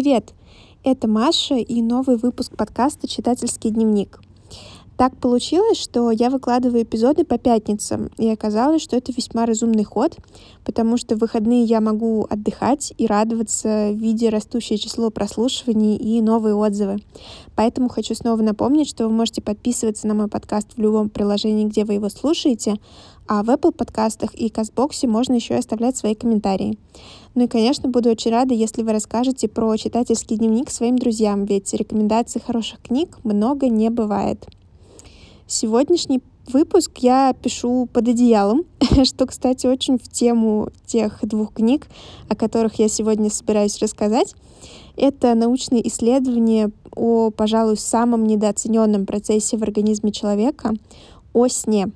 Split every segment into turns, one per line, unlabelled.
привет! Это Маша и новый выпуск подкаста «Читательский дневник». Так получилось, что я выкладываю эпизоды по пятницам, и оказалось, что это весьма разумный ход, потому что в выходные я могу отдыхать и радоваться, видя растущее число прослушиваний и новые отзывы. Поэтому хочу снова напомнить, что вы можете подписываться на мой подкаст в любом приложении, где вы его слушаете, а в Apple подкастах и Кастбоксе можно еще и оставлять свои комментарии. Ну и, конечно, буду очень рада, если вы расскажете про читательский дневник своим друзьям, ведь рекомендаций хороших книг много не бывает. Сегодняшний выпуск я пишу под одеялом, что, кстати, очень в тему тех двух книг, о которых я сегодня собираюсь рассказать. Это научные исследования о, пожалуй, самом недооцененном процессе в организме человека, о сне.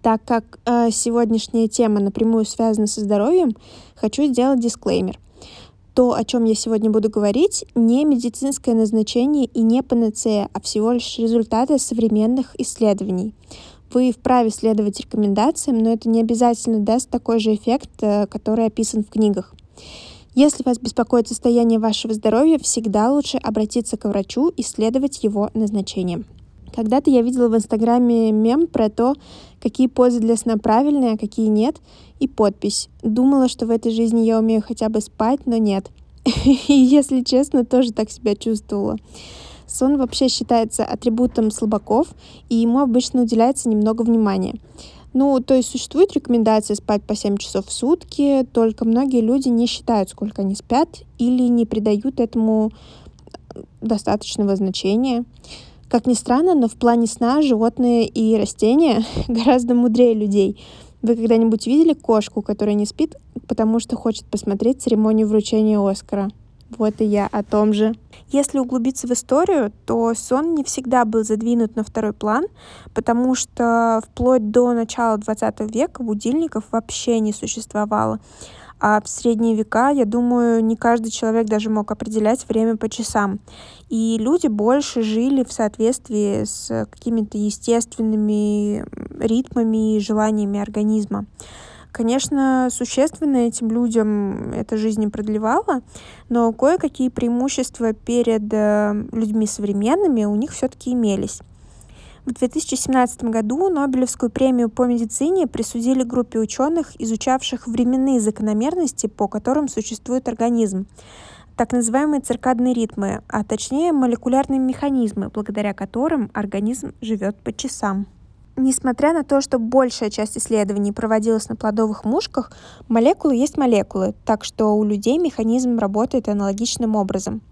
Так как э, сегодняшняя тема напрямую связана со здоровьем, хочу сделать дисклеймер. То, о чем я сегодня буду говорить, не медицинское назначение и не панацея, а всего лишь результаты современных исследований. Вы вправе следовать рекомендациям, но это не обязательно даст такой же эффект, э, который описан в книгах. Если вас беспокоит состояние вашего здоровья, всегда лучше обратиться к врачу и следовать его назначениям. Когда-то я видела в Инстаграме мем про то, какие позы для сна правильные, а какие нет, и подпись. Думала, что в этой жизни я умею хотя бы спать, но нет. И, если честно, тоже так себя чувствовала. Сон вообще считается атрибутом слабаков, и ему обычно уделяется немного внимания. Ну, то есть существует рекомендация спать по 7 часов в сутки, только многие люди не считают, сколько они спят, или не придают этому достаточного значения. Как ни странно, но в плане сна животные и растения гораздо мудрее людей. Вы когда-нибудь видели кошку, которая не спит, потому что хочет посмотреть церемонию вручения Оскара? Вот и я о том же. Если углубиться в историю, то сон не всегда был задвинут на второй план, потому что вплоть до начала 20 века будильников вообще не существовало. А в средние века, я думаю, не каждый человек даже мог определять время по часам. И люди больше жили в соответствии с какими-то естественными ритмами и желаниями организма. Конечно, существенно этим людям эта жизнь не продлевала, но кое-какие преимущества перед э, людьми современными у них все-таки имелись. В 2017 году Нобелевскую премию по медицине присудили группе ученых, изучавших временные закономерности, по которым существует организм так называемые циркадные ритмы, а точнее молекулярные механизмы, благодаря которым организм живет по часам. Несмотря на то, что большая часть исследований проводилась на плодовых мушках, молекулы есть молекулы, так что у людей механизм работает аналогичным образом.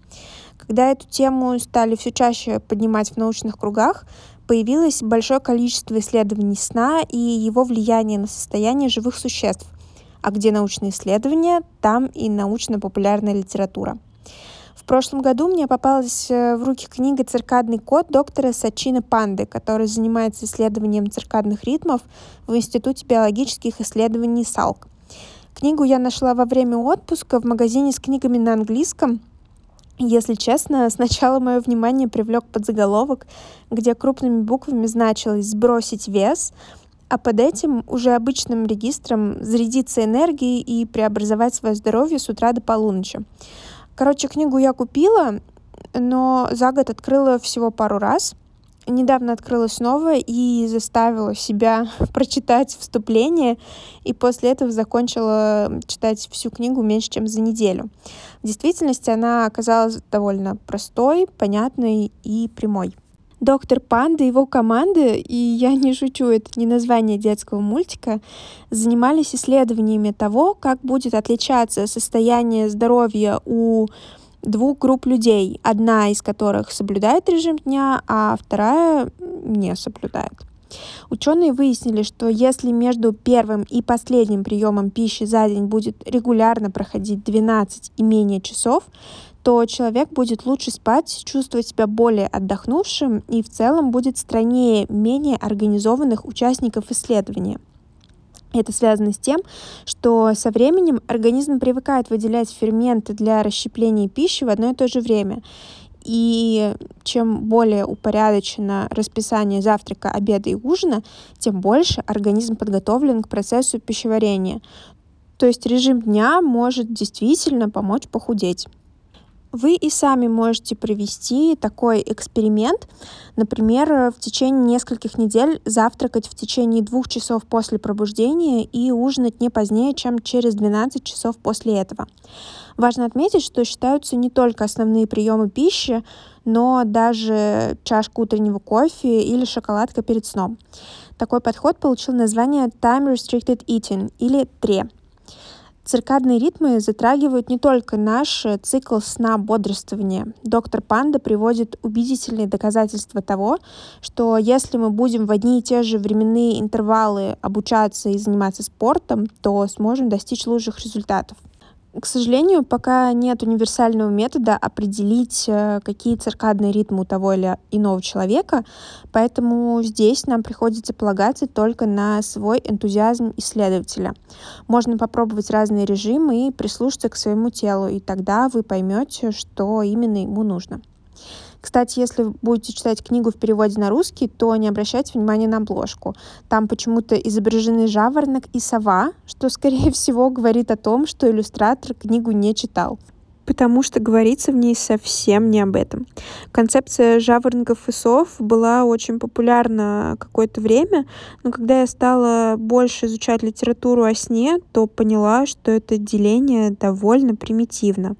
Когда эту тему стали все чаще поднимать в научных кругах, появилось большое количество исследований сна и его влияния на состояние живых существ. А где научные исследования, там и научно-популярная литература. В прошлом году мне попалась э, в руки книга «Циркадный код» доктора Сачина Панды, который занимается исследованием циркадных ритмов в Институте биологических исследований САЛК. Книгу я нашла во время отпуска в магазине с книгами на английском – если честно, сначала мое внимание привлек подзаголовок, где крупными буквами значилось «сбросить вес», а под этим уже обычным регистром зарядиться энергией и преобразовать свое здоровье с утра до полуночи. Короче, книгу я купила, но за год открыла всего пару раз. Недавно открыла снова и заставила себя прочитать вступление, и после этого закончила читать всю книгу меньше, чем за неделю. В действительности она оказалась довольно простой, понятной и прямой. Доктор Панда и его команды, и я не шучу, это не название детского мультика, занимались исследованиями того, как будет отличаться состояние здоровья у двух групп людей, одна из которых соблюдает режим дня, а вторая не соблюдает. Ученые выяснили, что если между первым и последним приемом пищи за день будет регулярно проходить 12 и менее часов, то человек будет лучше спать, чувствовать себя более отдохнувшим и в целом будет страннее менее организованных участников исследования. Это связано с тем, что со временем организм привыкает выделять ферменты для расщепления пищи в одно и то же время. И чем более упорядочено расписание завтрака, обеда и ужина, тем больше организм подготовлен к процессу пищеварения. То есть режим дня может действительно помочь похудеть.
Вы и сами можете провести такой эксперимент, например, в течение нескольких недель завтракать в течение двух часов после пробуждения и ужинать не позднее, чем через 12 часов после этого. Важно отметить, что считаются не только основные приемы пищи, но даже чашка утреннего кофе или шоколадка перед сном. Такой подход получил название Time Restricted Eating или TRE. Циркадные ритмы затрагивают не только наш цикл сна-бодрствования. Доктор Панда приводит убедительные доказательства того, что если мы будем в одни и те же временные интервалы обучаться и заниматься спортом, то сможем достичь лучших результатов. К сожалению, пока нет универсального метода определить, э, какие циркадные ритмы у того или иного человека, поэтому здесь нам приходится полагаться только на свой энтузиазм исследователя. Можно попробовать разные режимы и прислушаться к своему телу, и тогда вы поймете, что именно ему нужно. Кстати, если будете читать книгу в переводе на русский, то не обращайте внимания на обложку. Там почему-то изображены жаворонок и сова, что, скорее всего, говорит о том, что иллюстратор книгу не читал потому что говорится в ней совсем не об этом. Концепция жаворонков и сов была очень популярна какое-то время, но когда я стала больше изучать литературу о сне, то поняла, что это деление довольно примитивно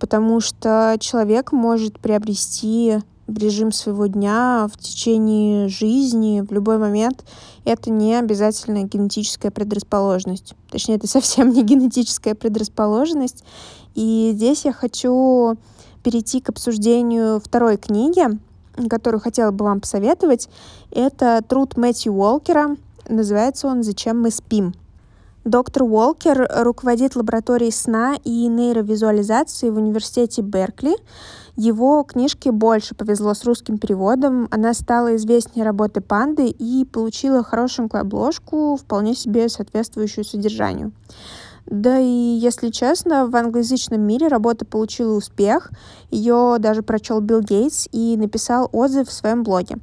потому что человек может приобрести режим своего дня в течение жизни, в любой момент. Это не обязательно генетическая предрасположенность. Точнее, это совсем не генетическая предрасположенность. И здесь я хочу перейти к обсуждению второй книги, которую хотела бы вам посоветовать. Это труд Мэтью Уолкера. Называется он «Зачем мы спим?». Доктор Уолкер руководит лабораторией сна и нейровизуализации в университете Беркли. Его книжке больше повезло с русским переводом. Она стала известнее работы панды и получила хорошенькую обложку, вполне себе соответствующую содержанию. Да и, если честно, в англоязычном мире работа получила успех. Ее даже прочел Билл Гейтс и написал отзыв в своем блоге.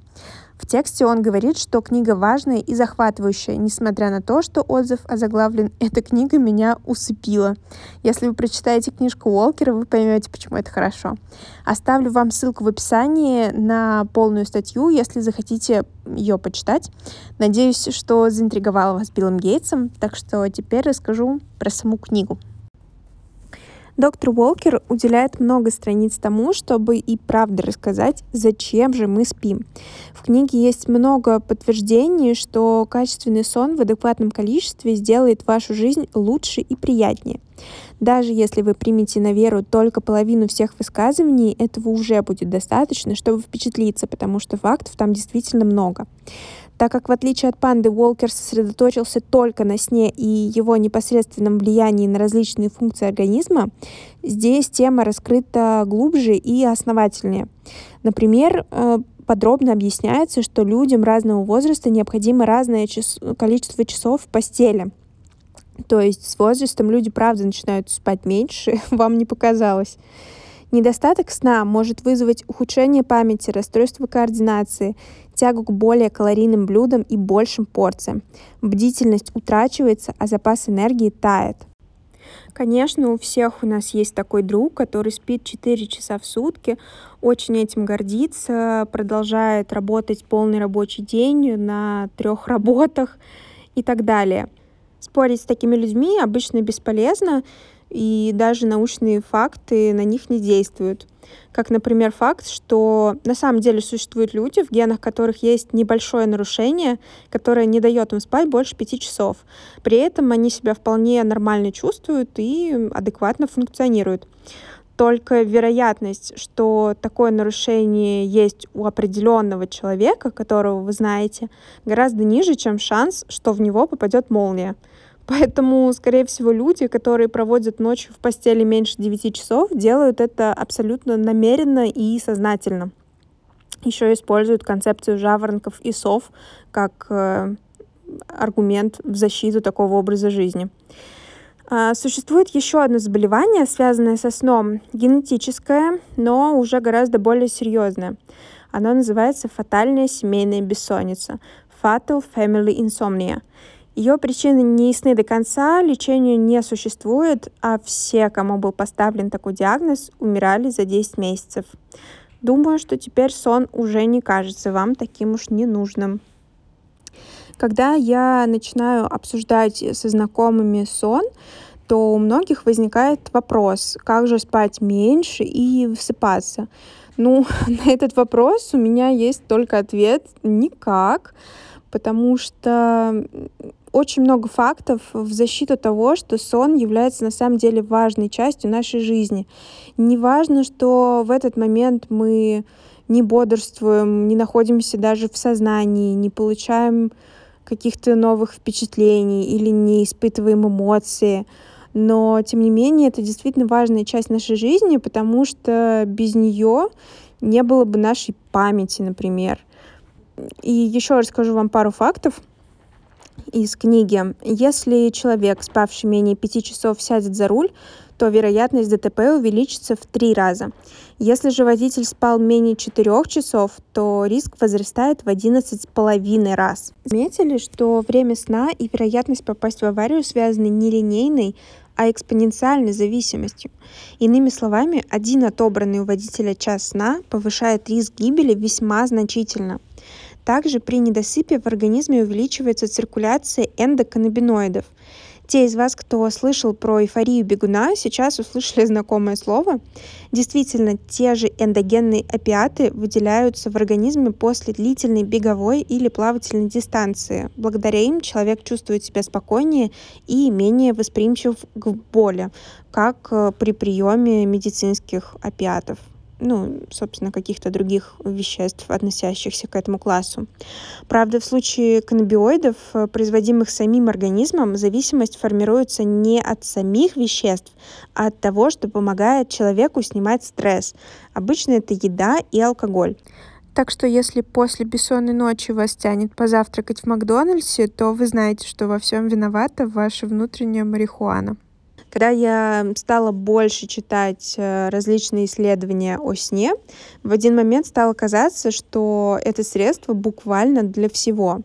В тексте он говорит, что книга важная и захватывающая, несмотря на то, что отзыв озаглавлен «Эта книга меня усыпила». Если вы прочитаете книжку Уолкера, вы поймете, почему это хорошо. Оставлю вам ссылку в описании на полную статью, если захотите ее почитать. Надеюсь, что заинтриговала вас Биллом Гейтсом, так что теперь расскажу про саму книгу. Доктор Уолкер уделяет много страниц тому, чтобы и правда рассказать, зачем же мы спим. В книге есть много подтверждений, что качественный сон в адекватном количестве сделает вашу жизнь лучше и приятнее. Даже если вы примете на веру только половину всех высказываний, этого уже будет достаточно, чтобы впечатлиться, потому что фактов там действительно много. Так как в отличие от панды Уолкер сосредоточился только на сне и его непосредственном влиянии на различные функции организма, здесь тема раскрыта глубже и основательнее. Например, э, подробно объясняется, что людям разного возраста необходимо разное час... количество часов в постели. То есть с возрастом люди, правда, начинают спать меньше, вам не показалось. Недостаток сна может вызвать ухудшение памяти, расстройство координации, тягу к более калорийным блюдам и большим порциям. Бдительность утрачивается, а запас энергии тает. Конечно, у всех у нас есть такой друг, который спит 4 часа в сутки, очень этим гордится, продолжает работать полный рабочий день на трех работах и так далее. Спорить с такими людьми обычно бесполезно, и даже научные факты на них не действуют. Как, например, факт, что на самом деле существуют люди, в генах которых есть небольшое нарушение, которое не дает им спать больше пяти часов. При этом они себя вполне нормально чувствуют и адекватно функционируют. Только вероятность, что такое нарушение есть у определенного человека, которого вы знаете, гораздо ниже, чем шанс, что в него попадет молния. Поэтому, скорее всего, люди, которые проводят ночью в постели меньше 9 часов, делают это абсолютно намеренно и сознательно. Еще используют концепцию жаворонков и сов как э, аргумент в защиту такого образа жизни. А, существует еще одно заболевание, связанное со сном, генетическое, но уже гораздо более серьезное. Оно называется фатальная семейная бессонница, Fatal Family Insomnia – Ее причины не ясны до конца, лечения не существует, а все, кому был поставлен такой диагноз, умирали за 10 месяцев. Думаю, что теперь сон уже не кажется вам таким уж ненужным. Когда я начинаю обсуждать со знакомыми сон, то у многих возникает вопрос, как же спать меньше и высыпаться. Ну, на этот вопрос у меня есть только ответ никак, потому что очень много фактов в защиту того, что сон является на самом деле важной частью нашей жизни. Не важно, что в этот момент мы не бодрствуем, не находимся даже в сознании, не получаем каких-то новых впечатлений или не испытываем эмоции. Но, тем не менее, это действительно важная часть нашей жизни, потому что без нее не было бы нашей памяти, например. И еще расскажу вам пару фактов из книги. Если человек, спавший менее пяти часов, сядет за руль, то вероятность ДТП увеличится в три раза. Если же водитель спал менее четырех часов, то риск возрастает в одиннадцать с половиной раз. Заметили, что время сна и вероятность попасть в аварию связаны не линейной, а экспоненциальной зависимостью. Иными словами, один отобранный у водителя час сна повышает риск гибели весьма значительно. Также при недосыпе в организме увеличивается циркуляция эндоканнабиноидов. Те из вас, кто слышал про эйфорию бегуна, сейчас услышали знакомое слово. Действительно, те же эндогенные опиаты выделяются в организме после длительной беговой или плавательной дистанции. Благодаря им человек чувствует себя спокойнее и менее восприимчив к боли, как э, при приеме медицинских опиатов ну, собственно, каких-то других веществ, относящихся к этому классу. Правда, в случае каннабиоидов, э, производимых самим организмом, зависимость формируется не от самих веществ, а от того, что помогает человеку снимать стресс. Обычно это еда и алкоголь. Так что если после бессонной ночи вас тянет позавтракать в Макдональдсе, то вы знаете, что во всем виновата ваша внутренняя марихуана. Когда я стала больше читать э, различные исследования о сне, в один момент стало казаться, что это средство буквально для всего.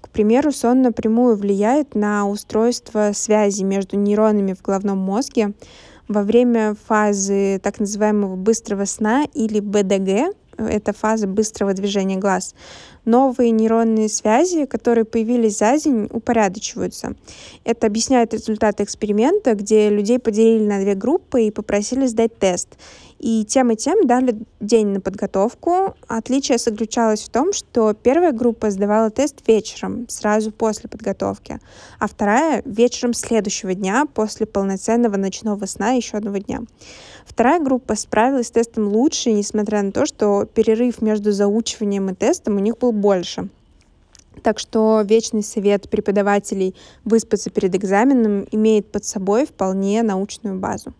К примеру, сон напрямую влияет на устройство связи между нейронами в головном мозге. Во время фазы так называемого быстрого сна или БДГ, это фаза быстрого движения глаз, новые нейронные связи, которые появились за день, упорядочиваются. Это объясняет результаты эксперимента, где людей поделили на две группы и попросили сдать тест. И тем и тем дали день на подготовку. Отличие заключалось в том, что первая группа сдавала тест вечером, сразу после подготовки, а вторая вечером следующего дня, после полноценного ночного сна еще одного дня. Вторая группа справилась с тестом лучше, несмотря на то, что перерыв между заучиванием и тестом у них был больше. Так что вечный совет преподавателей выспаться перед экзаменом имеет под собой вполне научную базу.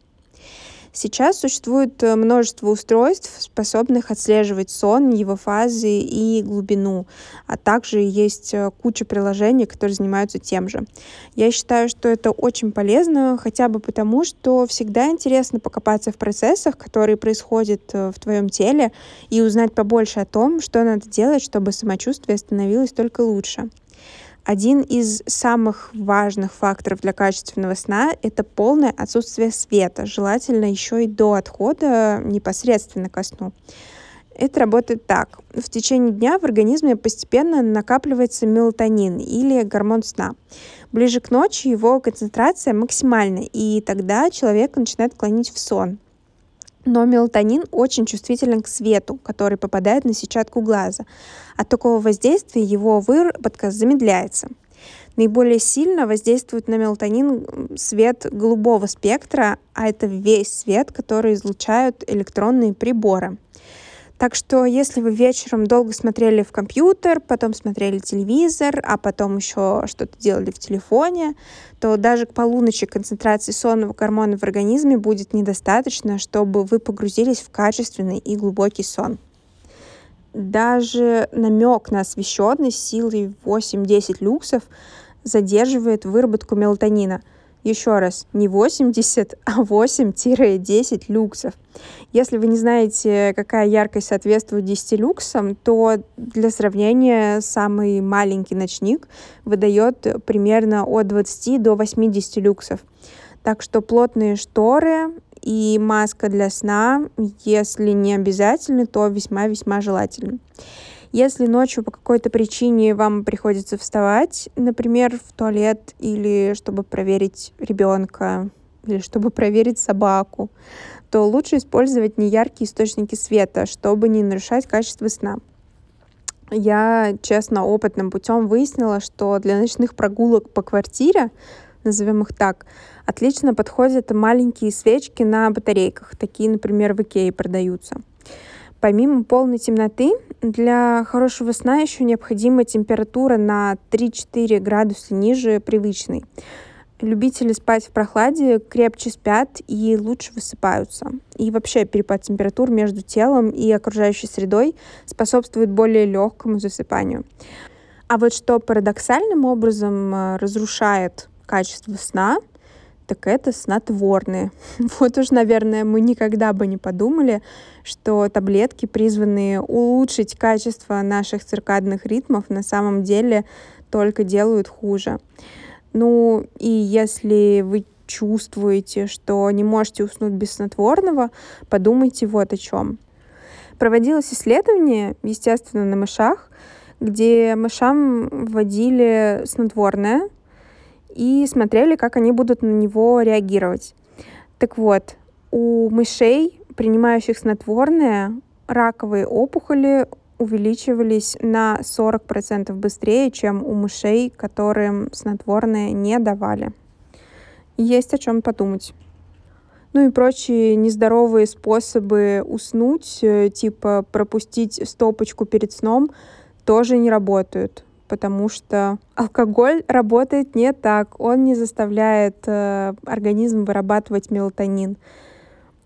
Сейчас существует э, множество устройств, способных отслеживать сон, его фазы и глубину, а также есть э, куча приложений, которые занимаются тем же. Я считаю, что это очень полезно, хотя бы потому, что всегда интересно покопаться в процессах, которые происходят э, в твоем теле, и узнать побольше о том, что надо делать, чтобы самочувствие становилось только лучше. Один из самых важных факторов для качественного сна — это полное отсутствие света, желательно еще и до отхода непосредственно ко сну. Это работает так. В течение дня в организме постепенно накапливается мелатонин или гормон сна. Ближе к ночи его концентрация максимальна, и тогда человек начинает клонить в сон. Но мелатонин очень чувствителен к свету, который попадает на сетчатку глаза. От такого воздействия его выработка замедляется. Наиболее сильно воздействует на мелатонин свет голубого спектра, а это весь свет, который излучают электронные приборы. Так что если вы вечером долго смотрели в компьютер, потом смотрели телевизор, а потом еще что-то делали в телефоне, то даже к полуночи концентрации сонного гормона в организме будет недостаточно, чтобы вы погрузились в качественный и глубокий сон. Даже намек на освещенность силой 8-10 люксов задерживает выработку мелатонина. Еще раз, не 80, а 8-10 люксов. Если вы не знаете, какая яркость соответствует 10 люксам, то для сравнения самый маленький ночник выдает примерно от 20 до 80 люксов. Так что плотные шторы и маска для сна, если не обязательны, то весьма-весьма желательно. Если ночью по какой-то причине вам приходится вставать, например, в туалет или чтобы проверить ребенка, или чтобы проверить собаку, то лучше использовать неяркие источники света, чтобы не нарушать качество сна. Я, честно, опытным путем выяснила, что для ночных прогулок по квартире, назовем их так, отлично подходят маленькие свечки на батарейках. Такие, например, в Икее продаются. Помимо полной темноты, для хорошего сна еще необходима температура на 3-4 градуса ниже привычной. Любители спать в прохладе крепче спят и лучше высыпаются. И вообще перепад температур между телом и окружающей средой способствует более легкому засыпанию. А вот что парадоксальным образом э, разрушает качество сна, так это снотворные. Вот уж, наверное, мы никогда бы не подумали, что таблетки, призванные улучшить качество наших циркадных ритмов, на самом деле только делают хуже. Ну и если вы чувствуете, что не можете уснуть без снотворного, подумайте вот о чем. Проводилось исследование, естественно, на мышах, где мышам вводили снотворное, и смотрели, как они будут на него реагировать. Так вот, у мышей, принимающих снотворное, раковые опухоли увеличивались на 40% быстрее, чем у мышей, которым снотворное не давали. Есть о чем подумать. Ну и прочие нездоровые способы уснуть, э, типа пропустить стопочку перед сном, тоже не работают потому что алкоголь работает не так. Он не заставляет э, организм вырабатывать мелатонин.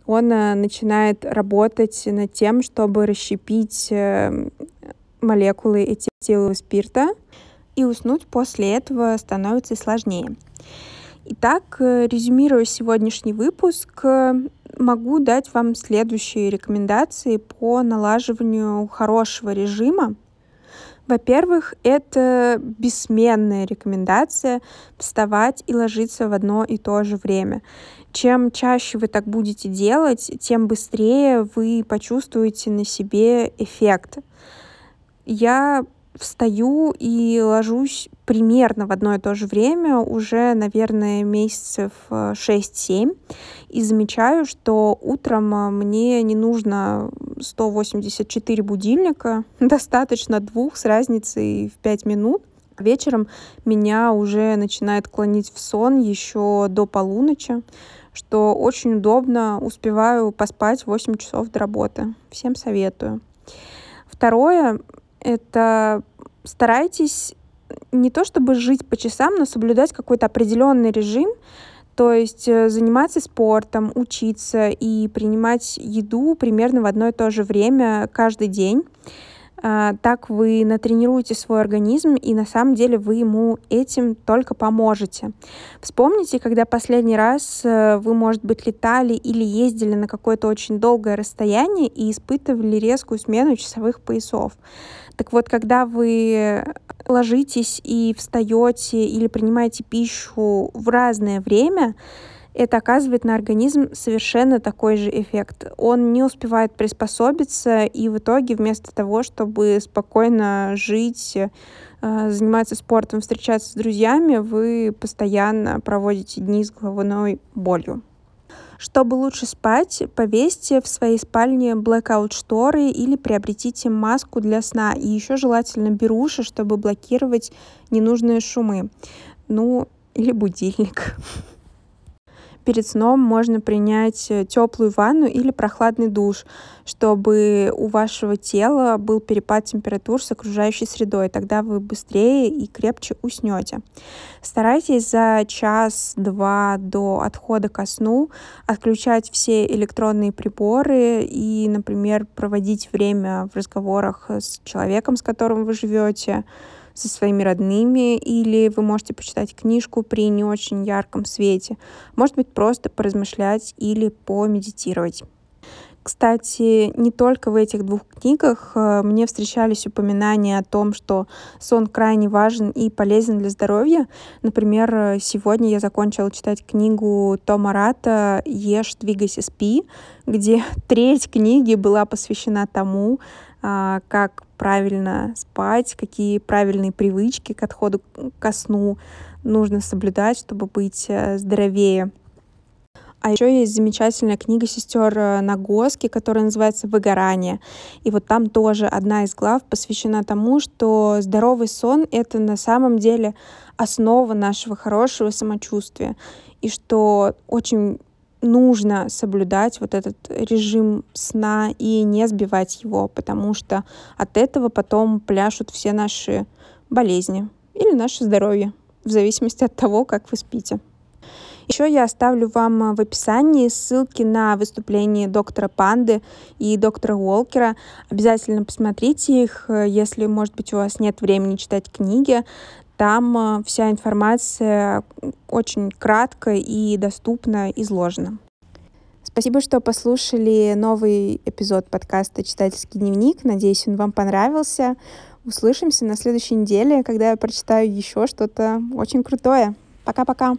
Он э, начинает работать над тем, чтобы расщепить э, молекулы этилового спирта, и уснуть после этого становится сложнее. Итак, э, резюмируя сегодняшний выпуск, э, могу дать вам следующие рекомендации по налаживанию хорошего режима во-первых, это бессменная рекомендация вставать и ложиться в одно и то же время. Чем чаще вы так будете делать, тем быстрее вы почувствуете на себе эффект. Я встаю и ложусь примерно в одно и то же время уже, наверное, месяцев 6-7 э, и замечаю, что утром э, мне не нужно 184 будильника, достаточно двух с разницей в 5 минут. Вечером меня уже начинает клонить в сон еще до полуночи, что очень удобно, успеваю поспать 8 часов до работы. Всем советую. Второе — это старайтесь не то чтобы жить по часам, но соблюдать какой-то определенный режим, то есть э, заниматься спортом, учиться и принимать еду примерно в одно и то же время каждый день. А, так вы натренируете свой организм, и на самом деле вы ему этим только поможете. Вспомните, когда последний раз э, вы, может быть, летали или ездили на какое-то очень долгое расстояние и испытывали резкую смену часовых поясов. Так вот, когда вы ложитесь и встаете или принимаете пищу в разное время, это оказывает на организм совершенно такой же эффект. Он не успевает приспособиться, и в итоге вместо того, чтобы спокойно жить, э, заниматься спортом, встречаться с друзьями, вы постоянно проводите дни с головной болью. Чтобы лучше спать, повесьте в своей спальне blackout шторы или приобретите маску для сна. И еще желательно беруши, чтобы блокировать ненужные шумы. Ну, или будильник. Перед сном можно принять э, теплую ванну или прохладный душ, чтобы у вашего тела был перепад температур с окружающей средой. Тогда вы быстрее и крепче уснете. Старайтесь за час-два до отхода ко сну отключать все электронные приборы и, например, проводить время в разговорах с человеком, с которым вы живете, со своими родными, или вы можете почитать книжку при не очень ярком свете. Может быть, просто поразмышлять или помедитировать. Кстати, не только в этих двух книгах э, мне встречались упоминания о том, что сон крайне важен и полезен для здоровья. Например, э, сегодня я закончила читать книгу Тома Рата «Ешь, двигайся, спи», где треть книги была посвящена тому, а, как правильно спать, какие правильные привычки к отходу ко сну нужно соблюдать, чтобы быть э, здоровее. А еще есть замечательная книга сестер э, Нагоски, которая называется «Выгорание». И вот там тоже одна из глав посвящена тому, что здоровый сон — это на самом деле основа нашего хорошего самочувствия. И что очень нужно соблюдать вот этот режим сна и не сбивать его, потому что от этого потом пляшут все наши болезни или наше здоровье, в зависимости от того, как вы спите. Еще я оставлю вам э, в описании ссылки на выступление доктора Панды и доктора Уолкера. Обязательно посмотрите их, э, если, может быть, у вас нет времени читать книги. Там э, вся информация очень кратко и доступно изложена. Спасибо, что послушали новый эпизод подкаста «Читательский дневник». Надеюсь, он вам понравился. Услышимся на следующей неделе, когда я прочитаю еще что-то очень крутое. Пока-пока!